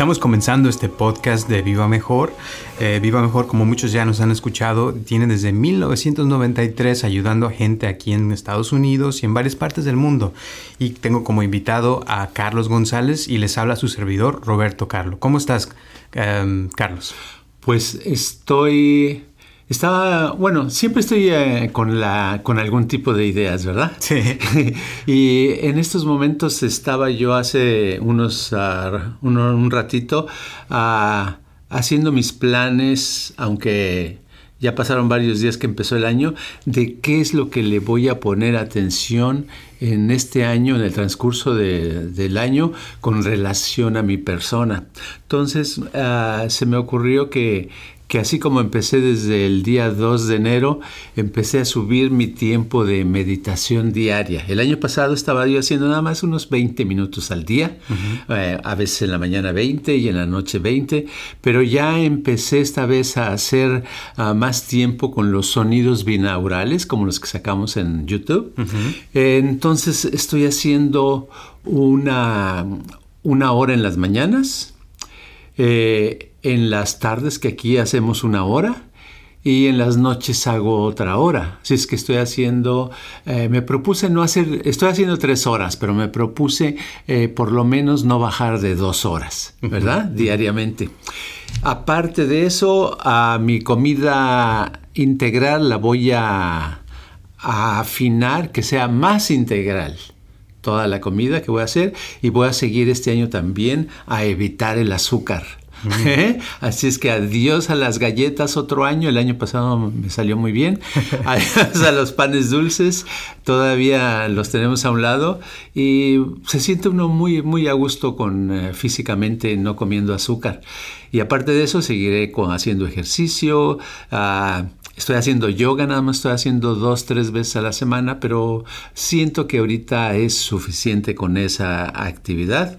Estamos comenzando este podcast de Viva Mejor. Eh, Viva Mejor, como muchos ya nos han escuchado, tiene desde 1993 ayudando a gente aquí en Estados Unidos y en varias partes del mundo. Y tengo como invitado a Carlos González y les habla su servidor Roberto Carlo. ¿Cómo estás, em, Carlos? Pues estoy estaba, bueno, siempre estoy eh, con, la, con algún tipo de ideas, ¿verdad? Sí. y en estos momentos estaba yo hace unos, uh, un, un, ratito uh, haciendo mis planes, aunque ya pasaron varios días que empezó el año, de qué es lo que le voy a poner atención en este año, en el transcurso de, del año, con relación a mi persona. Entonces, uh, se me ocurrió que, que así como empecé desde el día 2 de enero, empecé a subir mi tiempo de meditación diaria. El año pasado estaba yo haciendo nada más unos 20 minutos al día, uh -huh. eh, a veces en la mañana 20 y en la noche 20, pero ya empecé esta vez a hacer uh, más tiempo con los sonidos binaurales, como los que sacamos en YouTube. Uh -huh. eh, entonces estoy haciendo una, una hora en las mañanas. Eh, en las tardes que aquí hacemos una hora y en las noches hago otra hora. Si es que estoy haciendo, eh, me propuse no hacer, estoy haciendo tres horas, pero me propuse eh, por lo menos no bajar de dos horas, ¿verdad? Uh -huh. Diariamente. Aparte de eso, a mi comida integral la voy a, a afinar, que sea más integral toda la comida que voy a hacer y voy a seguir este año también a evitar el azúcar. Mm. Así es que adiós a las galletas otro año. El año pasado me salió muy bien. Adiós a los panes dulces. Todavía los tenemos a un lado. Y se siente uno muy, muy a gusto con eh, físicamente no comiendo azúcar. Y aparte de eso, seguiré con haciendo ejercicio. Uh, Estoy haciendo yoga, nada más estoy haciendo dos, tres veces a la semana, pero siento que ahorita es suficiente con esa actividad.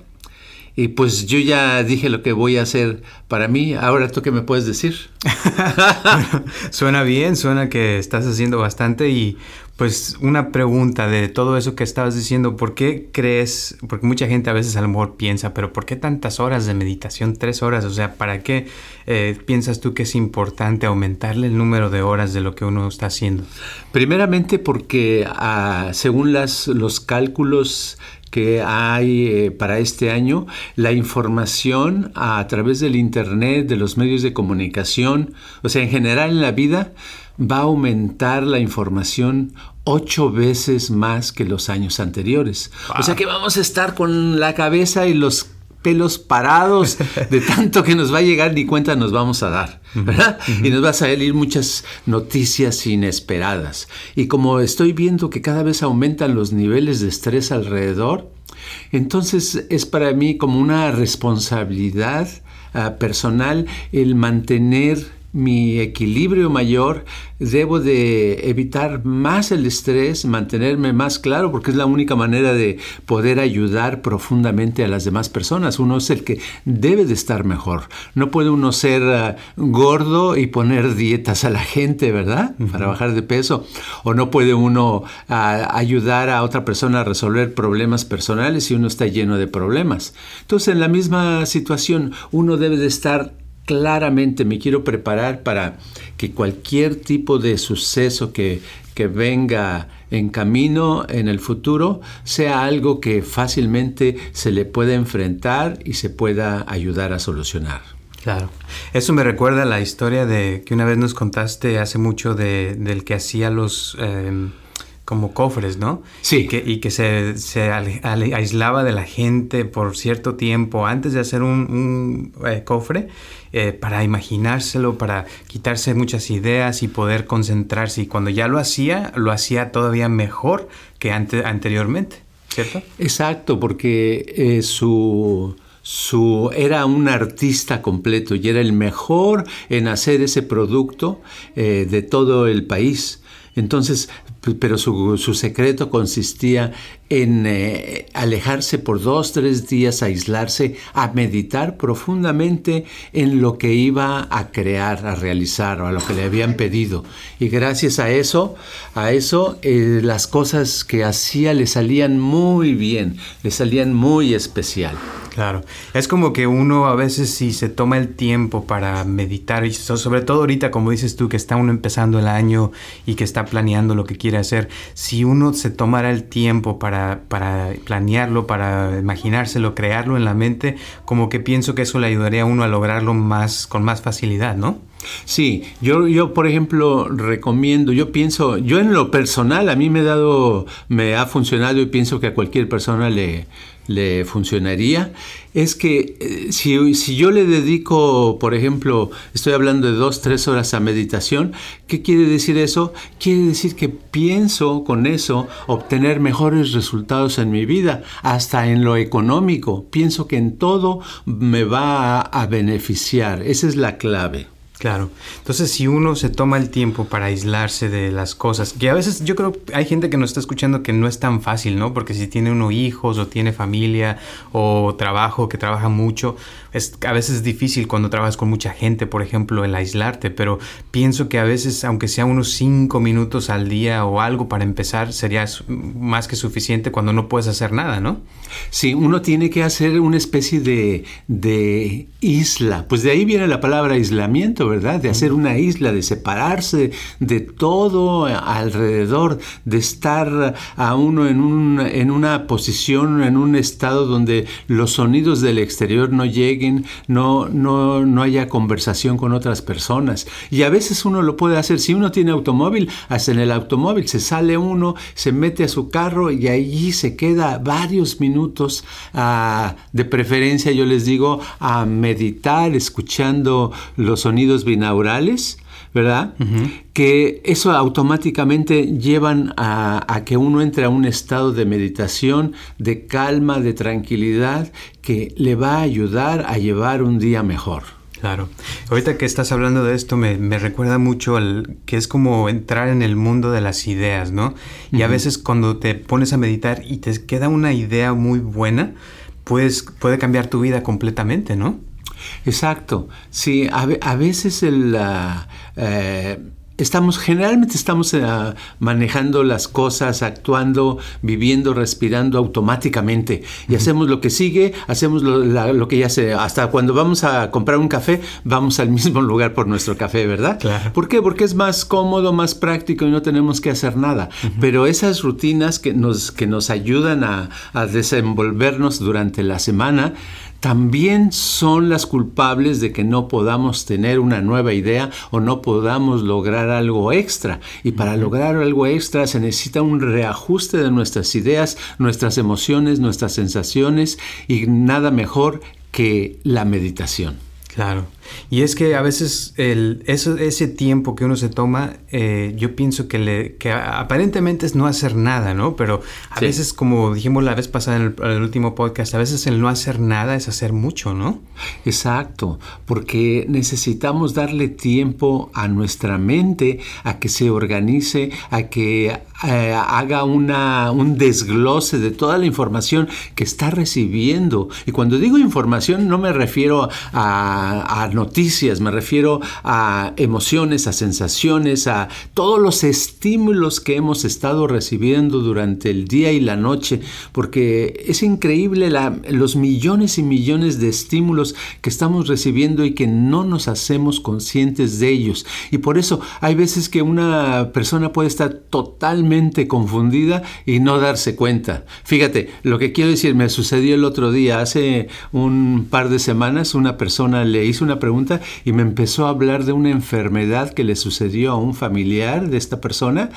Y pues yo ya dije lo que voy a hacer para mí. Ahora tú qué me puedes decir. bueno, suena bien, suena que estás haciendo bastante y pues una pregunta de todo eso que estabas diciendo, ¿por qué crees? Porque mucha gente a veces a lo mejor piensa, pero ¿por qué tantas horas de meditación? Tres horas, o sea, ¿para qué eh, piensas tú que es importante aumentarle el número de horas de lo que uno está haciendo? Primeramente porque uh, según las, los cálculos que hay eh, para este año, la información a, través del Internet, de los medios de comunicación, o sea, en general en la vida, va a aumentar la información ocho veces más que los años anteriores. Wow. O sea que vamos a estar con la cabeza y los pelos parados de tanto que nos va a llegar ni cuenta nos vamos a dar, ¿verdad? Uh -huh. Y nos va a salir muchas noticias inesperadas. Y como estoy viendo que cada vez aumentan los niveles de estrés alrededor, entonces es para mí como una responsabilidad uh, personal el mantener mi equilibrio mayor, debo de evitar más el estrés, mantenerme más claro, porque es la única manera de poder ayudar profundamente a las demás personas. Uno es el que debe de estar mejor. No puede uno ser uh, gordo y poner dietas a la gente, ¿verdad? Uh -huh. Para bajar de peso. O no puede uno uh, ayudar a otra persona a resolver problemas personales si uno está lleno de problemas. Entonces, en la misma situación, uno debe de estar claramente me quiero preparar para que cualquier tipo de suceso que, que, venga en camino en el futuro sea algo que fácilmente se le pueda enfrentar y se pueda ayudar a solucionar. Claro. Eso me recuerda a la historia de que una vez nos contaste hace mucho de, del que hacía los... Eh, como cofres, ¿no? Sí. Y que, y que se, se aislaba de la gente por cierto tiempo antes de hacer un, eh, cofre eh, para imaginárselo, para quitarse muchas ideas y poder concentrarse. Y cuando ya lo hacía, lo hacía todavía mejor que anteriormente, ¿cierto? Exacto, porque eh, su su, era un artista completo y era el mejor en hacer ese producto eh, de todo el país. Entonces, pero su, su secreto consistía en eh, alejarse por dos, tres días, aislarse, a meditar profundamente en lo que iba a crear, a realizar o a lo que le habían pedido. Y gracias a eso, a eso, eh, las cosas que hacía le salían muy bien, le salían muy especial. Claro, es como que uno a veces si se toma el tiempo para meditar, y sobre todo ahorita como dices tú que está uno empezando el año y que está planeando lo que quiere hacer, si uno se tomara el tiempo para, para planearlo, para imaginárselo, crearlo en la mente, como que pienso que eso le ayudaría a uno a lograrlo más con más facilidad, ¿no? Sí, yo, yo por ejemplo recomiendo, yo pienso, yo en lo personal a mí me ha dado, me ha funcionado y pienso que a cualquier persona le, le funcionaría, es que eh, si, si, yo le dedico, por ejemplo, estoy hablando de dos, tres horas a meditación, ¿qué quiere decir eso? Quiere decir que pienso con eso obtener mejores resultados en mi vida, hasta en lo económico. Pienso que en todo me va a beneficiar. Esa es la clave. Claro. Entonces, si uno se toma el tiempo para aislarse de las cosas, que a veces yo creo hay gente que nos está escuchando que no es tan fácil, ¿no? Porque si tiene uno hijos o tiene familia o trabajo que trabaja mucho, es a veces es difícil cuando trabajas con mucha gente, por ejemplo, el aislarte, pero pienso que a veces, aunque sea unos cinco minutos al día o algo para empezar, sería más que suficiente cuando no puedes hacer nada, ¿no? Sí, uno tiene que hacer una especie de, de isla. Pues de ahí viene la palabra aislamiento, ¿verdad? De hacer una isla, de separarse de todo alrededor, de estar a uno en, un, en una posición, en un estado donde los sonidos del exterior no lleguen, no, no, no haya conversación con otras personas. Y a veces uno lo puede hacer, si uno tiene automóvil, hasta en el automóvil se sale uno, se mete a su carro y allí se queda varios minutos, ah, de preferencia yo les digo, a meditar, escuchando los sonidos binaurales, ¿verdad? Que eso automáticamente llevan a, que uno entre a un estado de meditación, de calma, de tranquilidad, que le va a ayudar a llevar un día mejor. Claro. Ahorita que estás hablando de esto me, recuerda mucho al que es como entrar en el mundo de las ideas, ¿no? Y a veces cuando te pones a meditar y te queda una idea muy buena, pues puede cambiar tu vida completamente, ¿no? Exacto. Sí, a, veces el... Eh, estamos generalmente estamos eh, manejando las cosas, actuando, viviendo, respirando automáticamente y hacemos lo que sigue, hacemos lo, que ya se hasta cuando vamos a comprar un café vamos al mismo lugar por nuestro café, ¿verdad? Claro. ¿Por qué? Porque es más cómodo, más práctico y no tenemos que hacer nada. Pero esas rutinas que nos que nos ayudan a, a desenvolvernos durante la semana también son las culpables de que no podamos tener una nueva idea o no podamos lograr algo extra. Y para lograr algo extra se necesita un reajuste de nuestras ideas, nuestras emociones, nuestras sensaciones y nada mejor que la meditación. Claro. Y es que a veces el, eso, ese tiempo que uno se toma, eh, yo pienso que, le, que aparentemente es no hacer nada, ¿no? Pero a veces, como dijimos la vez pasada en el, último podcast, a veces el no hacer nada es hacer mucho, ¿no? Exacto, porque necesitamos darle tiempo a nuestra mente a que se organice, a que eh, haga una, un desglose de toda la información que está recibiendo. Y cuando digo información no me refiero a, a noticias, me refiero a emociones, a sensaciones, a todos los estímulos que hemos estado recibiendo durante el día y la noche, porque es increíble los millones y millones de estímulos que estamos recibiendo y que no nos hacemos conscientes de ellos. Y por eso hay veces que una persona puede estar totalmente confundida y no darse cuenta. Fíjate, lo que quiero decir, me sucedió el otro día, hace un par de semanas, una persona le hizo una pregunta y me empezó a hablar de una enfermedad que le sucedió a un familiar de esta persona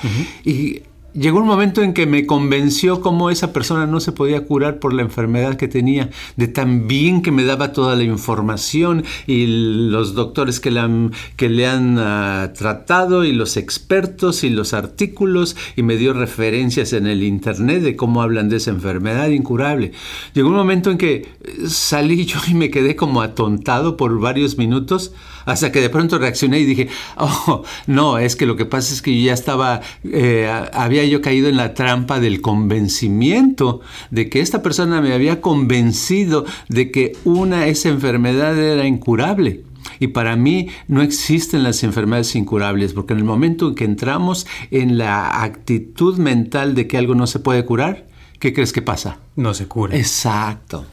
y llegó un momento en que me convenció cómo esa persona no se podía curar por la enfermedad que tenía, de tan bien que me daba toda la información y los doctores que le han, ah, tratado y los expertos y los artículos y me dio referencias en el internet de cómo hablan de esa enfermedad incurable. Llegó un momento en que salí yo y me quedé como atontado por varios minutos hasta que de pronto reaccioné y dije, oh, no, es que lo que pasa es que yo ya estaba, eh, había yo caído en la trampa del convencimiento, de que esta persona me había convencido de que una, esa enfermedad era incurable. Y para mí no existen las enfermedades incurables, porque en el momento en que entramos en la actitud mental de que algo no se puede curar, ¿qué crees que pasa? No se cura. Exacto.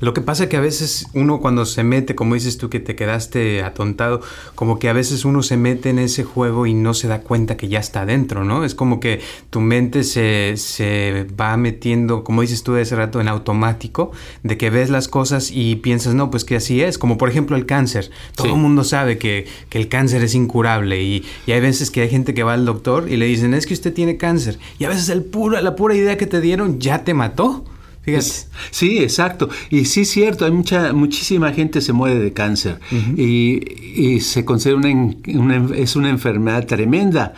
Lo que pasa es que a veces uno cuando se mete, como dices tú que te quedaste atontado, como que a veces uno se mete en ese juego y no se da cuenta que ya está dentro, ¿no? Es como que tu mente se, se va metiendo, como dices tú de ese rato, en automático, de que ves las cosas y piensas, no, pues que así es. Como por ejemplo el cáncer. Todo el mundo sabe que, que, el cáncer es incurable y, y, hay veces que hay gente que va al doctor y le dicen, es que usted tiene cáncer. Y a veces el puro, la pura idea que te dieron ya te mató Fíjate. Sí, exacto. Y sí es cierto, hay mucha, muchísima gente se muere de cáncer y, se considera una, es una enfermedad tremenda.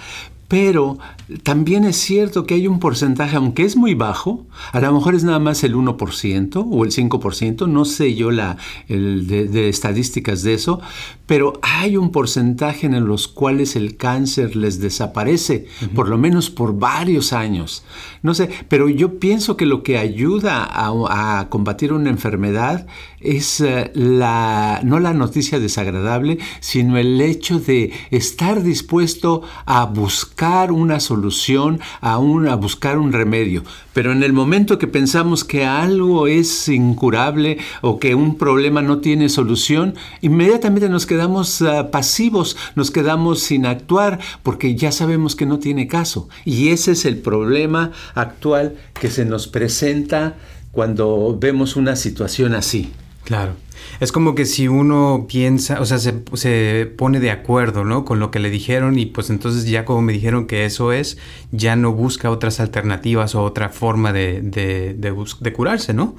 Pero también es cierto que hay un porcentaje, aunque es muy bajo, a lo mejor es nada más el 1% o el 5%, no sé yo la, el de, estadísticas de eso, pero hay un porcentaje en los cuales el cáncer les desaparece, por lo menos por varios años. No sé, pero yo pienso que lo que ayuda a, combatir una enfermedad es eh, la, no la noticia desagradable, sino el hecho de estar dispuesto a buscar una solución a, a buscar un remedio. Pero en el momento que pensamos que algo es incurable o que un problema no tiene solución, inmediatamente nos quedamos ah, pasivos, nos quedamos sin actuar porque ya sabemos que no tiene caso. Y ese es el problema actual que se nos presenta cuando vemos una situación así. Claro. Es como que si uno piensa, o sea, se, se, pone de acuerdo, ¿no? Con lo que le dijeron y pues entonces ya como me dijeron que eso es, ya no busca otras alternativas o otra forma de, de, de, curarse, ¿no?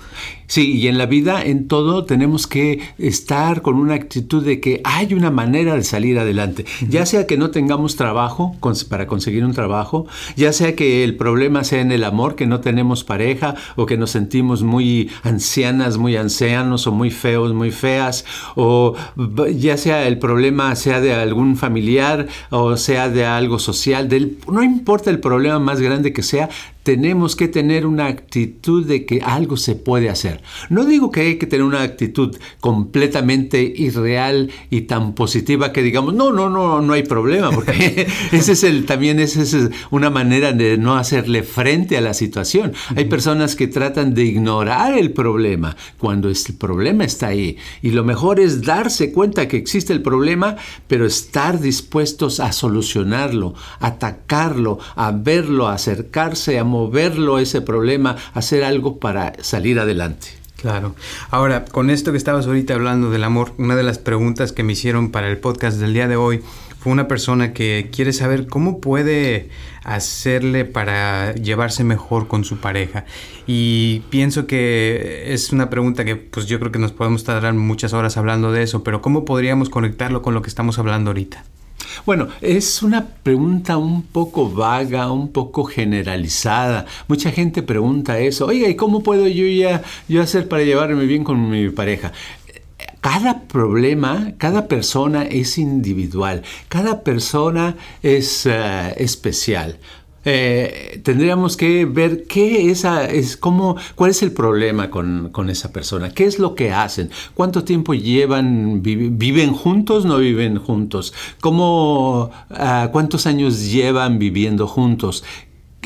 Sí, y en la vida, en todo, tenemos que estar con una actitud de que hay una manera de salir adelante. Ya sea que no tengamos trabajo para conseguir un trabajo, ya sea que el problema sea en el amor, que no tenemos pareja o que nos sentimos muy ancianas, muy ancianos o muy feos, muy feas, o ya sea el problema sea de algún familiar o sea de algo social, del, no importa el problema más grande que sea, tenemos que tener una actitud de que algo se puede hacer. No digo que hay que tener una actitud completamente irreal y tan positiva que digamos, no, no, no, no hay problema, porque ese es el, también esa es una manera de no hacerle frente a la situación. Hay personas que tratan de ignorar el problema cuando el problema está ahí. Y lo mejor es darse cuenta que existe el problema, pero estar dispuestos a solucionarlo, atacarlo, a verlo, a acercarse, a moverlo ese problema, hacer algo para salir adelante. Claro. Ahora, con esto que estabas ahorita hablando del amor, una de las preguntas que me hicieron para el podcast del día de hoy fue una persona que quiere saber cómo puede hacerle para llevarse mejor con su pareja. Y pienso que es una pregunta que pues yo creo que nos podemos tardar muchas horas hablando de eso, pero ¿cómo podríamos conectarlo con lo que estamos hablando ahorita? Bueno, es una pregunta un poco vaga, un poco generalizada. Mucha gente pregunta eso. Oiga, ¿y cómo puedo yo ya yo hacer para llevarme bien con mi pareja? Cada problema, cada persona es individual, cada persona es uh, especial. Eh, tendríamos que ver qué esa es, cómo, cuál es el problema con, esa persona, qué es lo que hacen, cuánto tiempo llevan, viven juntos, no viven juntos, cómo, ah, cuántos años llevan viviendo juntos.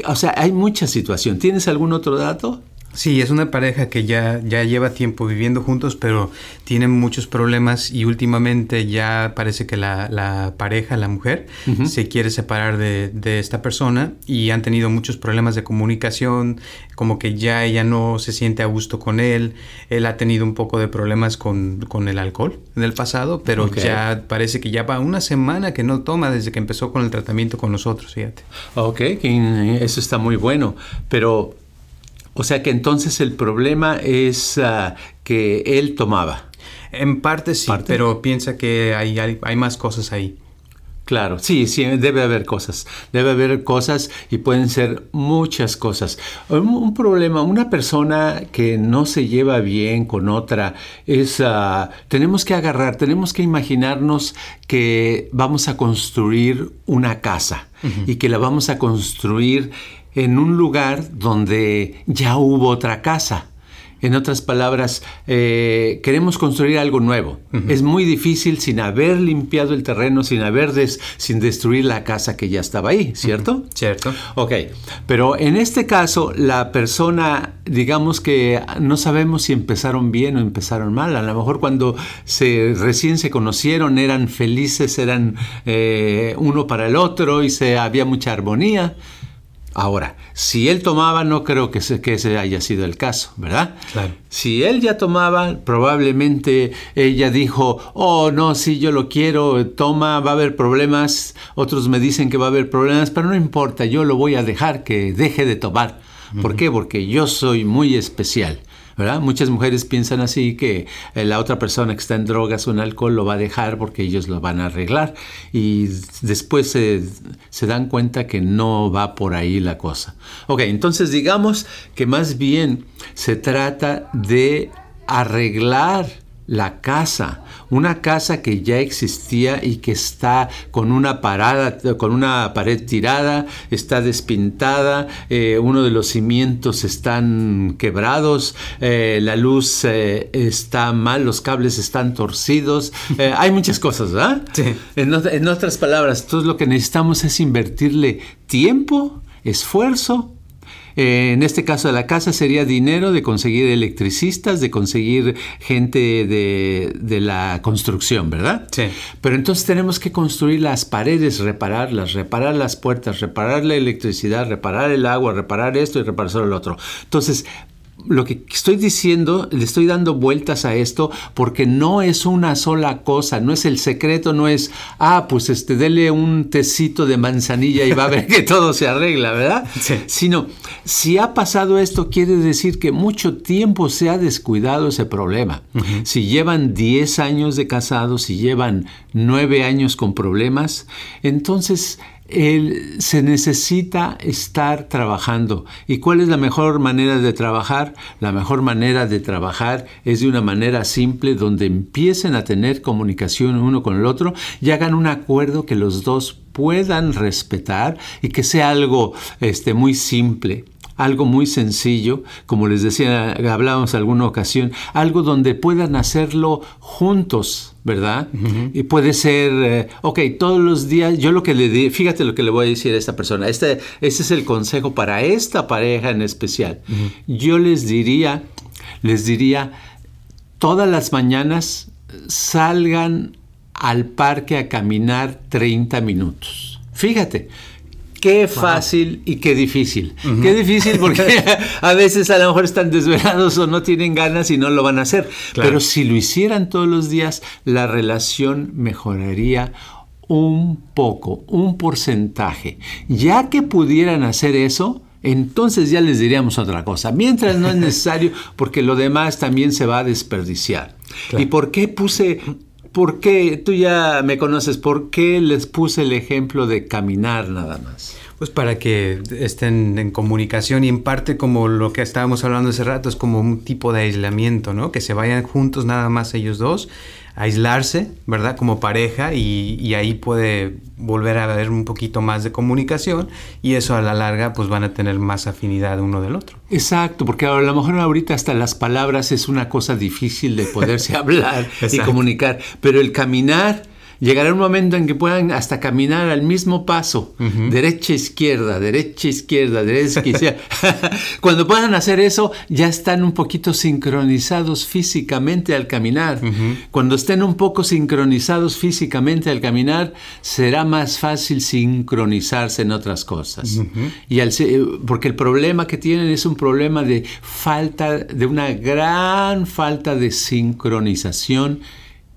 O sea, hay mucha situación. ¿Tienes algún otro dato? Sí, es una pareja que ya, ya lleva tiempo viviendo juntos, pero tienen muchos problemas y últimamente ya parece que la, la pareja, la mujer, se quiere separar de, de, esta persona y han tenido muchos problemas de comunicación, como que ya ella no se siente a gusto con él, él ha tenido un poco de problemas con, con el alcohol en el pasado, pero ya parece que ya va una semana que no toma desde que empezó con el tratamiento con nosotros, fíjate. Ok, eso está muy bueno, pero o sea que entonces el problema es uh, que él tomaba. En parte sí, pero piensa que hay, hay, hay, más cosas ahí. Claro, sí, sí, debe haber cosas. Debe haber cosas y pueden ser muchas cosas. Un, un problema, una persona que no se lleva bien con otra, es, uh, tenemos que agarrar, tenemos que imaginarnos que vamos a construir una casa uh -huh. y que la vamos a construir en un lugar donde ya hubo otra casa. En otras palabras, eh, queremos construir algo nuevo. Uh -huh. Es muy difícil sin haber limpiado el terreno, sin haber des sin destruir la casa que ya estaba ahí, ¿cierto? Uh -huh. Cierto. Ok, pero en este caso la persona, digamos que no sabemos si empezaron bien o empezaron mal. A lo mejor cuando se recién se conocieron eran felices, eran eh, uno para el otro y se había mucha armonía. Ahora, si él tomaba, no creo que, se, que ese haya sido el caso, ¿verdad? Claro. Si él ya tomaba, probablemente ella dijo, oh, no, si yo lo quiero, toma, va a haber problemas. Otros me dicen que va a haber problemas, pero no importa, yo lo voy a dejar que deje de tomar. ¿Por uh -huh. qué? Porque yo soy muy especial. Muchas mujeres piensan así que eh, la otra persona que está en drogas o en alcohol lo va a dejar porque ellos lo van a arreglar y después se, se dan cuenta que no va por ahí la cosa. Ok, entonces digamos que más bien se trata de arreglar la casa, una casa que ya existía y que está con una parada, con una pared tirada, está despintada, eh, uno de los cimientos están quebrados, eh, la luz eh, está mal, los cables están torcidos, hay muchas cosas, ¿verdad? Sí. En, en otras palabras, todo lo que necesitamos es invertirle tiempo, esfuerzo eh, en este caso de la casa sería dinero de conseguir electricistas, de conseguir gente de, de, la construcción, ¿verdad? Sí. Pero entonces tenemos que construir las paredes, repararlas, reparar las puertas, reparar la electricidad, reparar el agua, reparar esto y reparar lo otro. Entonces, lo que estoy diciendo, le estoy dando vueltas a esto porque no es una sola cosa, no es el secreto, no es, ah, pues este, dele un tecito de manzanilla y va a ver que todo se arregla, ¿verdad? Sí. Sino, si ha pasado esto, quiere decir que mucho tiempo se ha descuidado ese problema. Uh -huh. Si llevan 10 años de casados, si llevan 9 años con problemas, entonces el, se necesita estar trabajando. ¿Y cuál es la mejor manera de trabajar? La mejor manera de trabajar es de una manera simple donde empiecen a tener comunicación uno con el otro y hagan un acuerdo que los dos puedan respetar y que sea algo este, muy simple algo muy sencillo, como les decía, hablábamos alguna ocasión, algo donde puedan hacerlo juntos, ¿verdad? Uh -huh. Y puede ser, eh, ok, todos los días, yo lo que le di, fíjate lo que le voy a decir a esta persona, este, este es el consejo para esta pareja en especial. Uh -huh. Yo les diría, les diría, todas las mañanas salgan al parque a caminar 30 minutos. Fíjate, Qué fácil wow. y qué difícil. Uh -huh. Qué difícil porque a veces a lo mejor están desvelados o no tienen ganas y no lo van a hacer. Claro. Pero si lo hicieran todos los días, la relación mejoraría un poco, un porcentaje. Ya que pudieran hacer eso, entonces ya les diríamos otra cosa. Mientras no es necesario, porque lo demás también se va a desperdiciar. Claro. ¿Y por qué puse ¿Por qué? Tú ya me conoces, ¿por qué les puse el ejemplo de caminar nada más? Pues para que estén en comunicación y en parte como lo que estábamos hablando hace rato es como un tipo de aislamiento, ¿no? Que se vayan juntos nada más ellos dos, aislarse, ¿verdad? Como pareja y, y, ahí puede volver a haber un poquito más de comunicación y eso a la larga pues van a tener más afinidad uno del otro. Exacto, porque a lo mejor ahorita hasta las palabras es una cosa difícil de poderse hablar y comunicar, pero el caminar Llegará un momento en que puedan hasta caminar al mismo paso, derecha, izquierda, derecha, izquierda, derecha, izquierda. Cuando puedan hacer eso, ya están un poquito sincronizados físicamente al caminar. Cuando estén un poco sincronizados físicamente al caminar, será más fácil sincronizarse en otras cosas. y al, porque el problema que tienen es un problema de falta, de una gran falta de sincronización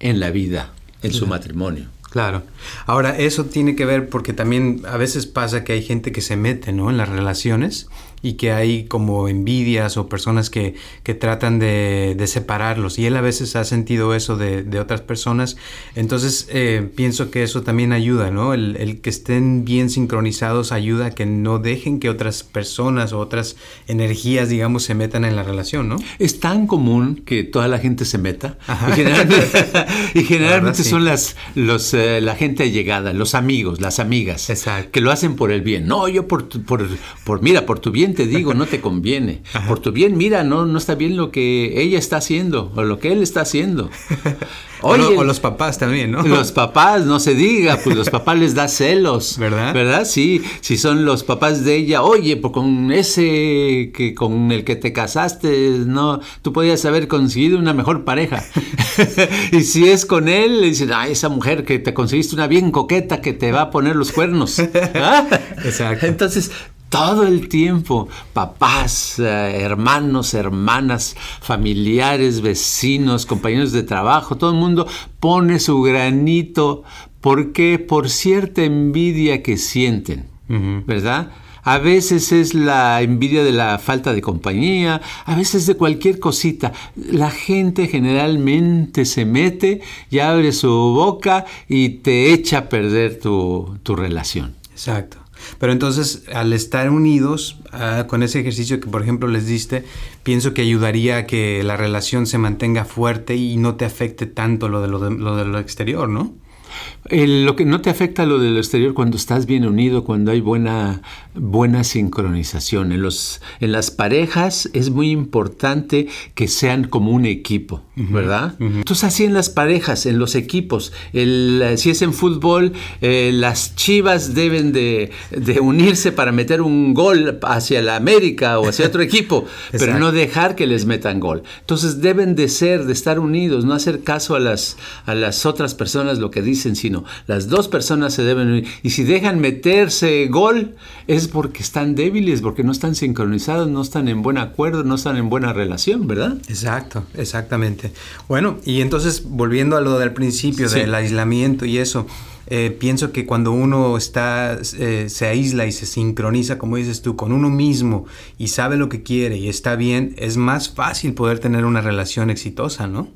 en la vida, en su matrimonio. Claro. Ahora, eso tiene que ver porque también a veces pasa que hay gente que se mete, ¿no? En las relaciones y que hay como envidias o personas que, que tratan de, de, separarlos. Y él a veces ha sentido eso de, de otras personas. Entonces eh, pienso que eso también ayuda, ¿no? El, el, que estén bien sincronizados ayuda a que no dejen que otras personas o otras energías, digamos, se metan en la relación, ¿no? Es tan común que toda la gente se meta. Y generalmente, y generalmente son las, los, eh, la gente allegada, los amigos, las amigas, Exacto. que lo hacen por el bien. No, yo por, por, por mira, por tu bien te digo, no te conviene. Ajá. Por tu bien, mira, no, no está bien lo que ella está haciendo o lo que él está haciendo. Oye, o, o, los papás también, ¿no? Los papás, no se diga, pues los papás les da celos. ¿Verdad? ¿Verdad? Sí, si son los papás de ella, oye, pues con ese que con el que te casaste, no, tú podías haber conseguido una mejor pareja. y si es con él, le dicen, ay, esa mujer que te conseguiste una bien coqueta que te va a poner los cuernos. ¿Ah? Exacto. Entonces, todo el tiempo, papás, eh, hermanos, hermanas, familiares, vecinos, compañeros de trabajo, todo el mundo pone su granito. ¿Por qué? Por cierta envidia que sienten, uh -huh. ¿verdad? A veces es la envidia de la falta de compañía, a veces de cualquier cosita. La gente generalmente se mete y abre su boca y te echa a perder tu, tu relación. Exacto. Pero entonces, al estar unidos uh, con ese ejercicio que, por ejemplo, les diste, pienso que ayudaría a que la relación se mantenga fuerte y no te afecte tanto lo de lo, de, lo, de lo exterior, ¿no? Lo que no te afecta lo del exterior cuando estás bien unido, cuando hay buena, buena sincronización. En, los, en las parejas es muy importante que sean como un equipo, ¿verdad? Uh -huh. Entonces así en las parejas, en los equipos, el, si es en fútbol, eh, las chivas deben de, de, unirse para meter un gol hacia la América o hacia otro equipo, pero no dejar que les metan gol. Entonces deben de ser, de estar unidos, no hacer caso a las, a las otras personas lo que dicen, sino las dos personas se deben unir. Y si dejan meterse gol, es porque están débiles, porque no están sincronizados, no están en buen acuerdo, no están en buena relación, ¿verdad? Exacto, exactamente. Bueno, y entonces volviendo a lo del principio, sí. del aislamiento y eso, eh, pienso que cuando uno está, eh, se aísla y se sincroniza, como dices tú, con uno mismo y sabe lo que quiere y está bien, es más fácil poder tener una relación exitosa, ¿no?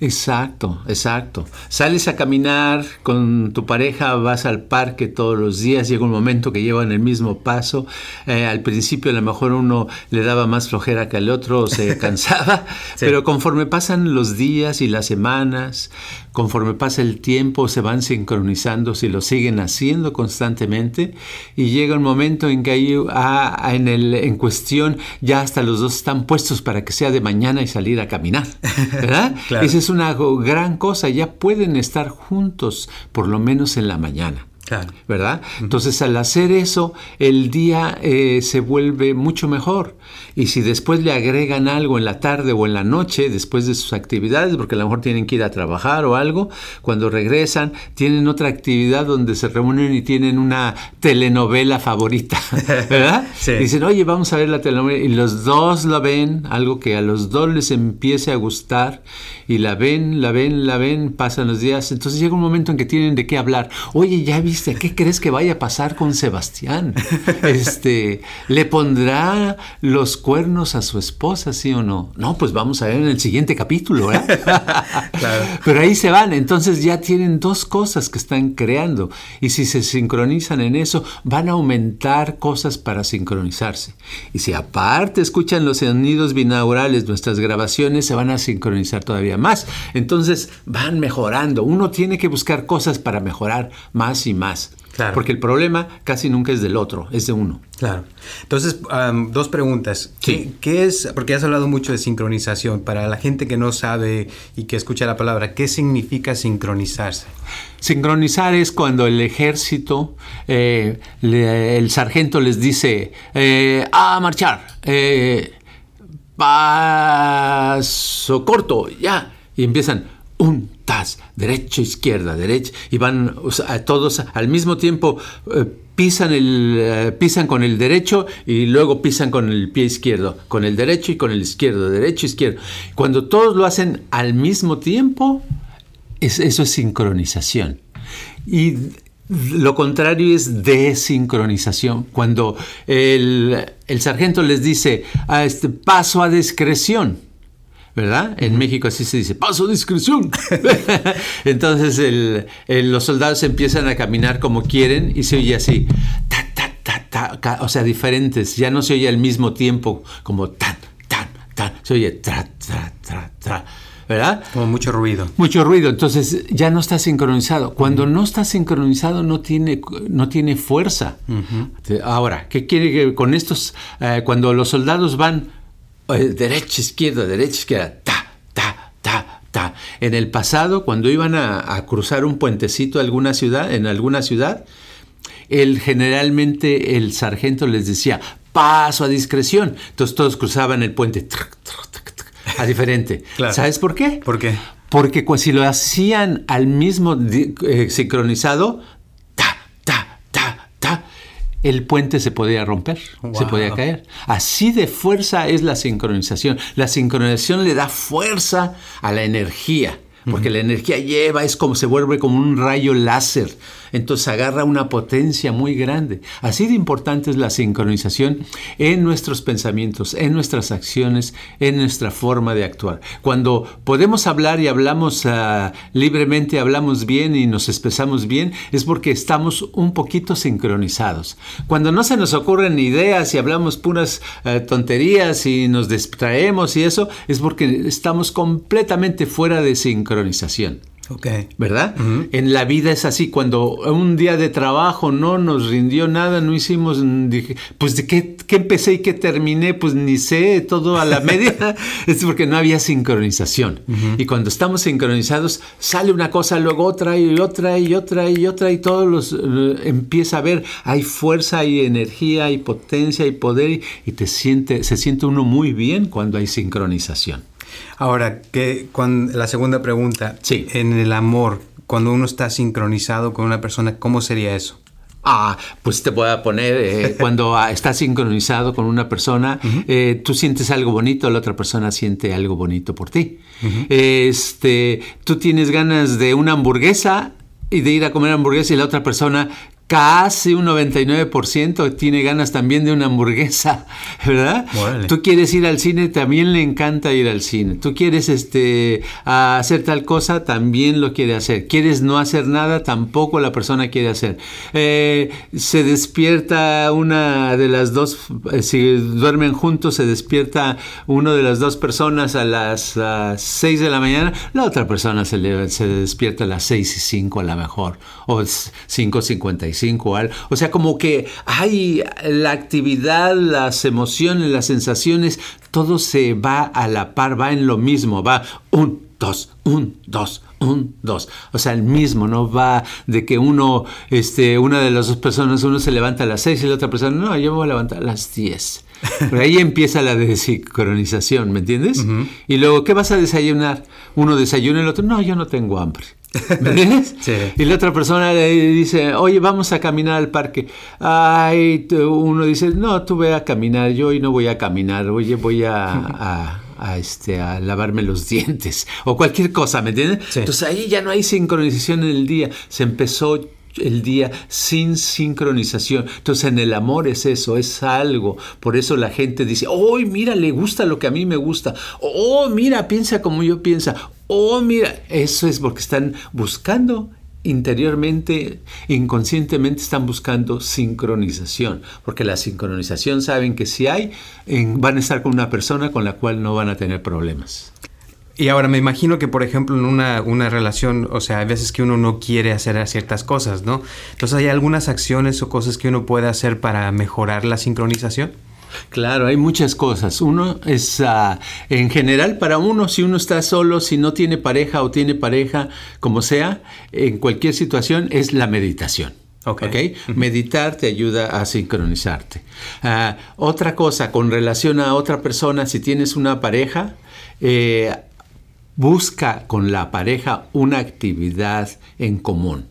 Exacto, exacto. Sales a caminar con tu pareja, vas al parque todos los días, llega un momento que llevan el mismo paso. Eh, al principio a lo mejor uno le daba más flojera que al otro, se cansaba, sí. pero conforme pasan los días y las semanas, conforme pasa el tiempo, se van sincronizando, si lo siguen haciendo constantemente, y llega un momento en que hay, ah, en, el, en cuestión ya hasta los dos están puestos para que sea de mañana y salir a caminar, ¿verdad? claro. Esa es una gran cosa, ya pueden estar juntos, por lo menos en la mañana. Claro. ¿Verdad? Entonces, al hacer eso, el día eh, se vuelve mucho mejor. Y si después le agregan algo en la tarde o en la noche, después de sus actividades, porque a lo mejor tienen que ir a trabajar o algo, cuando regresan, tienen otra actividad donde se reúnen y tienen una telenovela favorita. ¿Verdad? sí. Dicen, oye, vamos a ver la telenovela. Y los dos la ven, algo que a los dos les empiece a gustar. Y la ven, la ven, la ven, pasan los días. Entonces llega un momento en que tienen de qué hablar. Oye, ya viste, ¿qué crees que vaya a pasar con Sebastián? Este, ¿le pondrá los cuernos a su esposa, sí o no? No, pues vamos a ver en el siguiente capítulo, ¿verdad? claro. Pero ahí se van, entonces ya tienen dos cosas que están creando. Y si se sincronizan en eso, van a aumentar cosas para sincronizarse. Y si aparte escuchan los sonidos binaurales, nuestras grabaciones se van a sincronizar todavía más. Entonces van mejorando. Uno tiene que buscar cosas para mejorar más y más más. Claro. Porque el problema casi nunca es del otro, es de uno. Claro. Entonces, um, dos preguntas. ¿Qué, Sí. qué es, porque has hablado mucho de sincronización, para la gente que no sabe y que escucha la palabra, ¿qué significa sincronizarse? Sincronizar es cuando el ejército, eh, le- el sargento les dice, eh, a marchar, eh, paso corto, ya, y empiezan un tas, derecha, izquierda, derecha, y van todos al mismo tiempo. eh, Pisan, el, eh, pisan con el derecho y luego pisan con el pie izquierdo, con el derecho y con el izquierdo, derecho, izquierdo. Cuando todos lo hacen al mismo tiempo, es- eso es sincronización. Y lo contrario es desincronización. Cuando el, el sargento les dice a este paso a discreción, ¿verdad? En México así se dice, paso a discreción. Entonces el- el- los soldados empiezan a caminar como quieren y se oye así, ta, ta, ta, ta, ca- o sea, diferentes. Ya no se oye al mismo tiempo como tan, tan, tan. Se oye tra, tra, tra, tra. ¿Verdad? Como mucho ruido. Mucho ruido, entonces ya no está sincronizado. Cuando no está sincronizado no tiene, no tiene fuerza. Ahora, ¿qué quiere que con estos, eh, cuando los soldados van derecha, izquierda, derecha, izquierda, ta, ta, ta, ta. En el pasado, cuando iban a, a cruzar un puentecito a alguna ciudad, en alguna ciudad, el, generalmente el sargento les decía, paso a discreción. Entonces todos cruzaban el puente truc, truc, truc, truc, a diferente. Claro. ¿Sabes por qué? ¿Por qué? Porque si lo hacían al mismo eh, sincronizado, el puente se podía romper, se podía caer. Así de fuerza es la sincronización. La sincronización le da fuerza a la energía. Porque la energía lleva, es como se vuelve como un rayo láser. Entonces agarra una potencia muy grande. Así de importante es la sincronización en nuestros pensamientos, en nuestras acciones, en nuestra forma de actuar. Cuando podemos hablar y hablamos ah, libremente, hablamos bien y nos expresamos bien, es porque estamos un poquito sincronizados. Cuando no se nos ocurren ideas y hablamos puras eh, tonterías y nos distraemos y eso, es porque estamos completamente fuera de sincronización. Ok. ¿verdad? En la vida es así, cuando un día de trabajo no nos rindió nada, no hicimos, dije, pues de qué, qué empecé y qué terminé, pues ni sé, todo a la media, es porque no había sincronización. Y cuando estamos sincronizados, sale una cosa, luego otra y otra y otra y otra y todos los eh, empieza a ver, hay fuerza, hay energía, hay potencia, hay poder y, y te siente, se siente uno muy bien cuando hay sincronización. Ahora, que cuando, la segunda pregunta. Sí. En el amor, cuando uno está sincronizado con una persona, ¿cómo sería eso? Ah, pues te voy a poner, eh, cuando estás sincronizado con una persona, eh, tú sientes algo bonito, la otra persona siente algo bonito por ti. Este, tú tienes ganas de una hamburguesa y de ir a comer hamburguesa y la otra persona casi un 99% tiene ganas también de una hamburguesa, ¿verdad? Tú quieres ir al cine, también le encanta ir al cine. Tú quieres este, hacer tal cosa, también lo quiere hacer. Quieres no hacer nada, tampoco la persona quiere hacer. Eh, se despierta una de las dos, eh, si duermen juntos, se despierta una de las dos personas a las 6 de la mañana, la otra persona se, le- se despierta a las 6 y 5 a lo mejor, o 5.55 o sea, como que hay la actividad, las emociones, las sensaciones, todo se va a la par, va en lo mismo, va un, dos, un, dos, un, dos. O sea, el mismo, no va de que uno, este, una de las dos personas, uno se levanta a las seis y la otra persona, no, yo me voy a levantar a las diez. Pero ahí empieza la desincronización, ¿me entiendes? Y luego, ¿qué vas a desayunar? Uno desayuna y el otro, no, yo no tengo hambre. ¿Me entiendes? Sí. Y la otra persona le dice, oye, vamos a caminar al parque. Ay, uno dice, no, tú ve a caminar, yo hoy no voy a caminar, oye, voy a, a- a, este, a lavarme los dientes o cualquier cosa, ¿me entiendes? Sí. Entonces ahí ya no hay sincronización en el día, se empezó el día sin sincronización. Entonces en el amor es eso, es algo. Por eso la gente dice, oh, mira, le gusta lo que a mí me gusta. Oh, mira, piensa como yo piensa. Oh, mira, eso es porque están buscando interiormente, inconscientemente están buscando sincronización, porque la sincronización saben que si hay, van a estar con una persona con la cual no van a tener problemas. Y ahora me imagino que, por ejemplo, en una, una, relación, o sea, hay veces que uno no quiere hacer ciertas cosas, ¿no? Entonces, ¿hay algunas acciones o cosas que uno puede hacer para mejorar la sincronización? Claro, hay muchas cosas. Uno es, uh, en general, para uno, si uno está solo, si no tiene pareja o tiene pareja, como sea, en cualquier situación, es la meditación. Ok. ¿okay? Meditar te ayuda a sincronizarte. Uh, otra cosa, con relación a otra persona, si tienes una pareja, eh, busca con la pareja una actividad en común.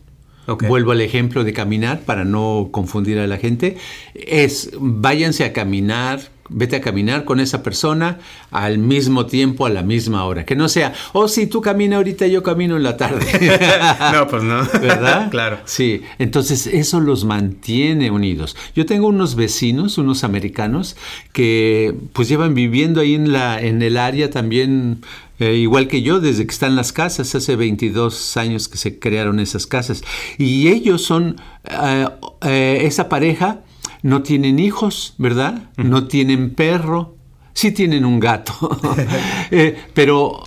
Vuelvo al ejemplo de caminar para no confundir a la gente. Es váyanse a caminar, vete a caminar con esa persona al mismo tiempo, a la misma hora. Que no sea, oh, si tú caminas ahorita, yo camino en la tarde. no, pues no. ¿Verdad? claro. Sí, entonces eso los mantiene unidos. Yo tengo unos vecinos, unos americanos, que pues llevan viviendo ahí en, la, en el área también eh, igual que yo, desde que están las casas, hace 22 años que se crearon esas casas. Y ellos son, eh, eh, esa pareja no tienen hijos, ¿verdad? No tienen perro, sí tienen un gato, pero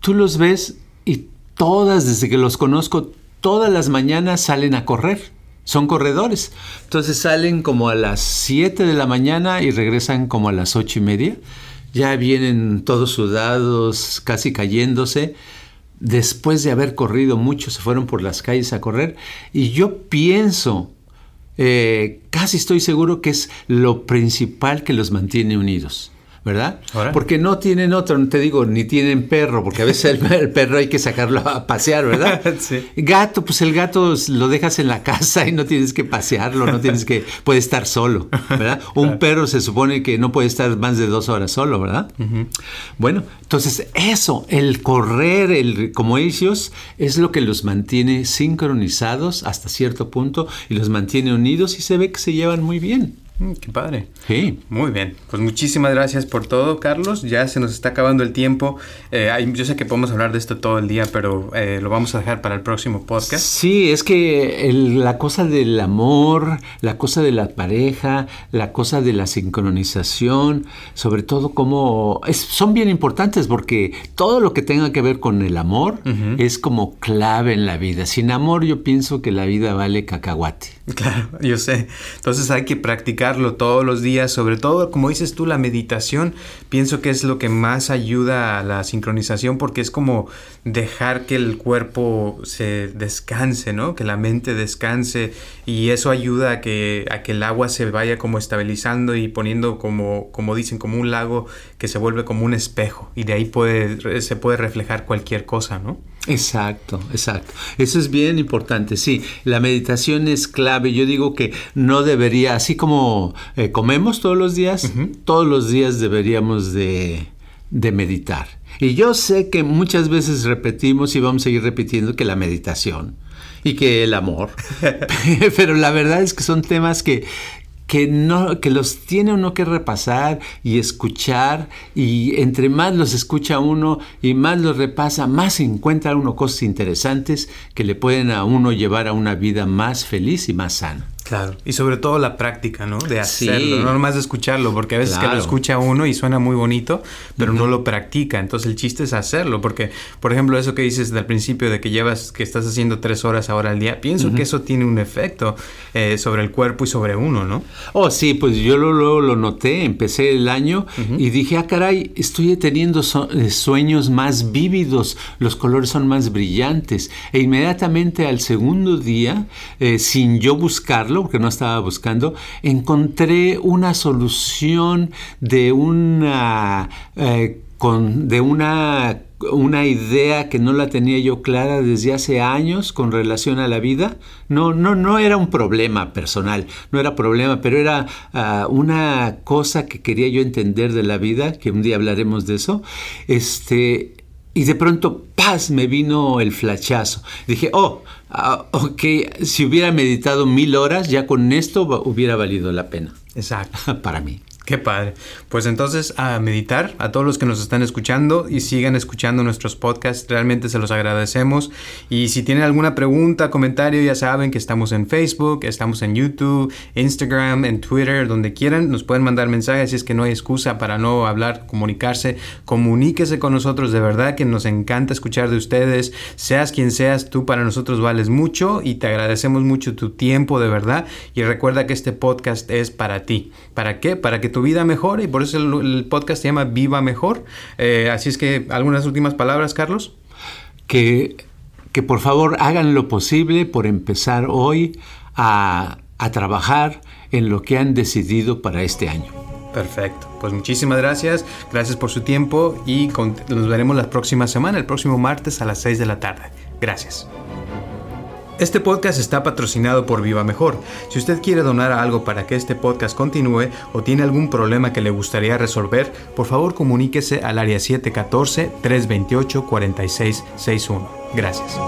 tú los ves y todas, desde que los conozco, todas las mañanas salen a correr. Son corredores. Entonces salen como a las 7 de la mañana y regresan como a las 8 y media ya vienen todos sudados, casi cayéndose. Después de haber corrido mucho, se fueron por las calles a correr. Y yo pienso, eh, casi estoy seguro que es lo principal que los mantiene unidos. ¿Verdad? Ahora. Porque no tienen otro, no te digo, ni tienen perro, porque a veces el, el perro hay que sacarlo a pasear, ¿verdad? sí. Gato, pues el gato lo dejas en la casa y no tienes que pasearlo, no tienes que, puede estar solo, ¿verdad? Un Claro. perro se supone que no puede estar más de dos horas solo, ¿verdad? Bueno, entonces eso, el correr, el, como ellos, es lo que los mantiene sincronizados hasta cierto punto y los mantiene unidos y se ve que se llevan muy bien. Mm, qué padre. Sí. Muy bien, pues muchísimas gracias por todo, Carlos. Ya se nos está acabando el tiempo. Eh, yo sé que podemos hablar de esto todo el día, pero eh, lo vamos a dejar para el próximo podcast. Sí, es que el- la cosa del amor, la cosa de la pareja, la cosa de la sincronización, sobre todo como es- son bien importantes porque todo lo que tenga que ver con el amor es como clave en la vida. Sin amor yo pienso que la vida vale cacahuate. Claro, yo sé. Entonces hay que practicarlo todos los días, sobre todo, como dices tú, la meditación. Pienso que es lo que más ayuda a la sincronización porque es como dejar que el cuerpo se descanse, ¿no? Que la mente descanse y eso ayuda a que, a que el agua se vaya como estabilizando y poniendo como, como dicen, como un lago que se vuelve como un espejo y de ahí puede, se puede reflejar cualquier cosa, ¿no? Exacto, exacto. Eso es bien importante. Sí, la meditación es clave. Yo digo que no debería, así como eh, comemos todos los días, todos los días deberíamos de, de meditar. Y yo sé que muchas veces repetimos y vamos a seguir repitiendo que la meditación y que el amor, pero la verdad es que son temas que, que, no, que los tiene uno que repasar y escuchar y entre más los escucha uno y más los repasa, más encuentra uno cosas interesantes que le pueden a uno llevar a una vida más feliz y más sana. Claro. Y sobre todo la práctica, ¿no? De Sí. hacerlo, no nomás de escucharlo, porque a veces que Claro. lo escucha uno y suena muy bonito, pero no lo practica. Entonces el chiste es hacerlo, porque, por ejemplo, eso que dices del principio de que llevas, que estás haciendo tres horas ahora al día, pienso que eso tiene un efecto eh, sobre el cuerpo y sobre uno, ¿no? Oh, sí, pues yo lo- luego lo, noté, empecé el año y dije, ah, caray, estoy teniendo so- eh, sueños más vívidos, los colores son más brillantes. E inmediatamente al segundo día, eh, sin yo buscarlo, porque no estaba buscando, encontré una solución de una... eh, de una, una idea que no la tenía yo clara desde hace años con relación a la vida. No, no, no era un problema personal, no era problema, pero era ah, una cosa que quería yo entender de la vida, que un día hablaremos de eso. Este, y de pronto, paz, me vino el flachazo. Dije, oh, ah, ok, si hubiera meditado mil horas, ya con esto hubiera valido la pena Exacto. para mí. Qué padre. Pues entonces a meditar, a todos los que nos están escuchando y sigan escuchando nuestros podcasts, realmente se los agradecemos. Y si tienen alguna pregunta, comentario, ya saben que estamos en Facebook, estamos en YouTube, Instagram, en Twitter, donde quieran, nos pueden mandar mensajes, si es que no hay excusa para no hablar, comunicarse, comuníquese con nosotros, de verdad que nos encanta escuchar de ustedes, seas quien seas, tú para nosotros vales mucho y te agradecemos mucho tu tiempo, de verdad. Y recuerda que este podcast es para ti. ¿Para qué? Para que tu vida mejore y por eso el, podcast se llama Viva Mejor. Eh, así es que, ¿algunas últimas palabras, Carlos? Que, que por favor hagan lo posible por empezar hoy a, a trabajar en lo que han decidido para este año. Perfecto. Pues muchísimas gracias. Gracias por su tiempo y nos veremos la próxima semana, el próximo martes a las 6 de la tarde. Gracias. Este podcast está patrocinado por Viva Mejor. Si usted quiere donar algo para que este podcast continúe o tiene algún problema que le gustaría resolver, por favor comuníquese al área 714-328-4661. Gracias.